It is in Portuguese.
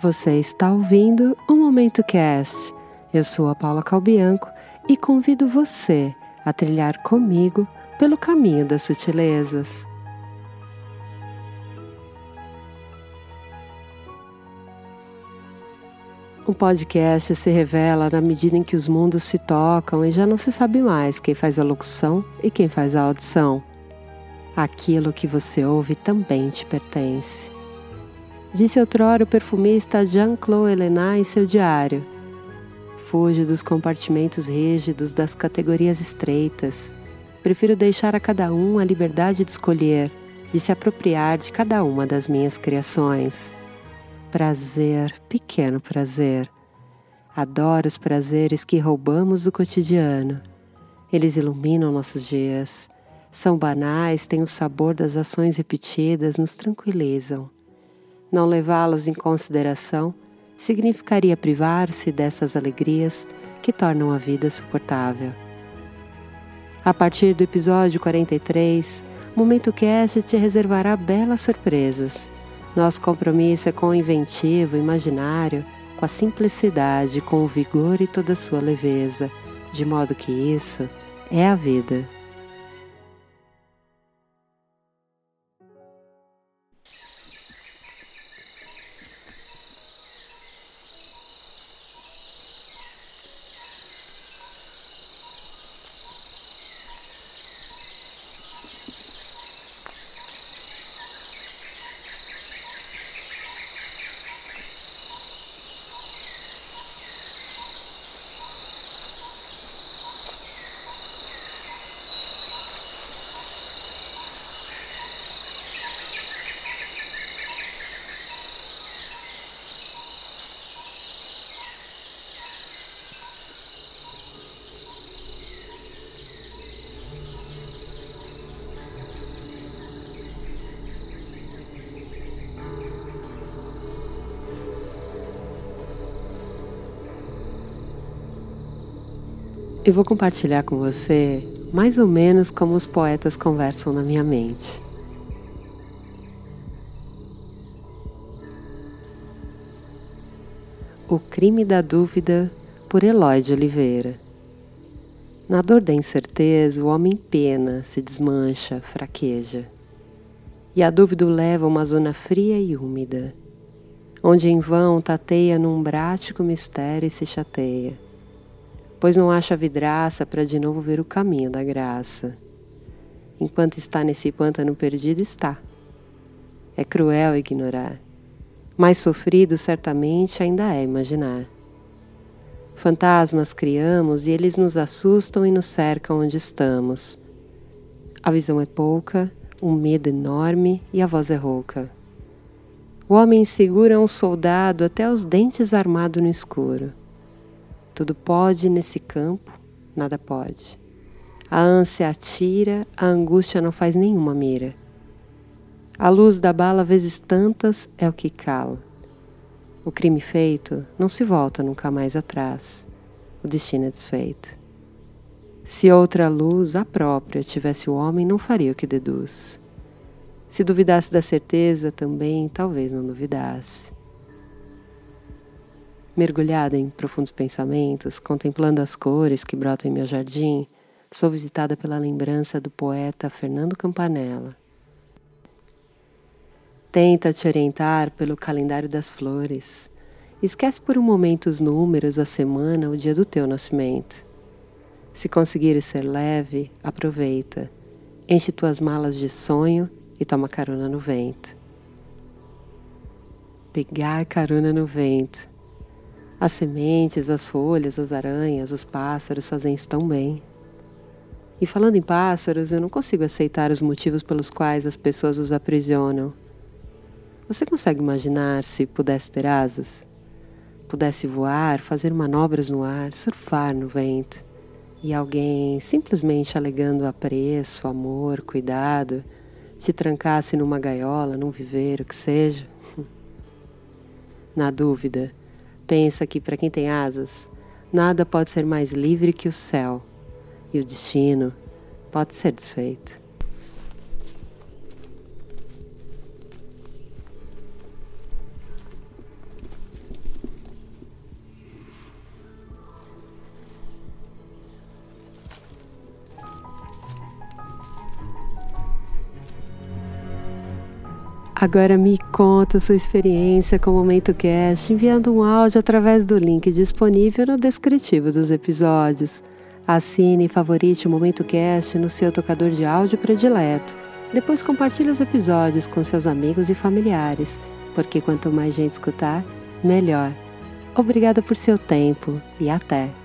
Você está ouvindo o Momento Cast. Eu sou a Paula Calbianco e convido você a trilhar comigo pelo caminho das sutilezas. O podcast se revela na medida em que os mundos se tocam e já não se sabe mais quem faz a locução e quem faz a audição. Aquilo que você ouve também te pertence. Disse outrora o perfumista Jean-Claude Helena em seu diário. Fujo dos compartimentos rígidos das categorias estreitas. Prefiro deixar a cada um a liberdade de escolher, de se apropriar de cada uma das minhas criações. Prazer, pequeno prazer. Adoro os prazeres que roubamos do cotidiano. Eles iluminam nossos dias. São banais, têm o sabor das ações repetidas, nos tranquilizam. Não levá-los em consideração significaria privar-se dessas alegrias que tornam a vida suportável. A partir do episódio 43, Momento Cast te reservará belas surpresas. Nosso compromisso é com o inventivo, imaginário, com a simplicidade, com o vigor e toda a sua leveza, de modo que isso é a vida. Eu vou compartilhar com você mais ou menos como os poetas conversam na minha mente. O crime da dúvida por Eloy de Oliveira. Na dor da incerteza, o homem pena, se desmancha, fraqueja. E a dúvida o leva a uma zona fria e úmida, onde em vão tateia num brático mistério e se chateia pois não acha vidraça para de novo ver o caminho da graça. Enquanto está nesse pântano perdido, está. É cruel ignorar. Mais sofrido, certamente, ainda é imaginar. Fantasmas criamos e eles nos assustam e nos cercam onde estamos. A visão é pouca, o medo enorme e a voz é rouca. O homem inseguro é um soldado até os dentes armado no escuro. Tudo pode nesse campo, nada pode. A ânsia atira, a angústia não faz nenhuma mira. A luz da bala, vezes tantas, é o que cala. O crime feito não se volta nunca mais atrás. O destino é desfeito. Se outra luz, a própria, tivesse o homem, não faria o que deduz. Se duvidasse da certeza, também talvez não duvidasse. Mergulhada em profundos pensamentos, contemplando as cores que brotam em meu jardim, sou visitada pela lembrança do poeta Fernando Campanella. Tenta te orientar pelo calendário das flores. Esquece por um momento os números, a semana, o dia do teu nascimento. Se conseguires ser leve, aproveita. Enche tuas malas de sonho e toma carona no vento. Pegar carona no vento as sementes, as folhas, as aranhas, os pássaros fazem isso tão bem. E falando em pássaros, eu não consigo aceitar os motivos pelos quais as pessoas os aprisionam. Você consegue imaginar se pudesse ter asas? Pudesse voar, fazer manobras no ar, surfar no vento, e alguém simplesmente alegando apreço, amor, cuidado, te trancasse numa gaiola, num viveiro, que seja? Na dúvida, Pensa que para quem tem asas, nada pode ser mais livre que o céu, e o destino pode ser desfeito. Agora me conta sua experiência com o Momento Cast enviando um áudio através do link disponível no descritivo dos episódios. Assine e favorite o Momento Cast no seu tocador de áudio predileto. Depois compartilhe os episódios com seus amigos e familiares, porque quanto mais gente escutar, melhor. Obrigada por seu tempo e até!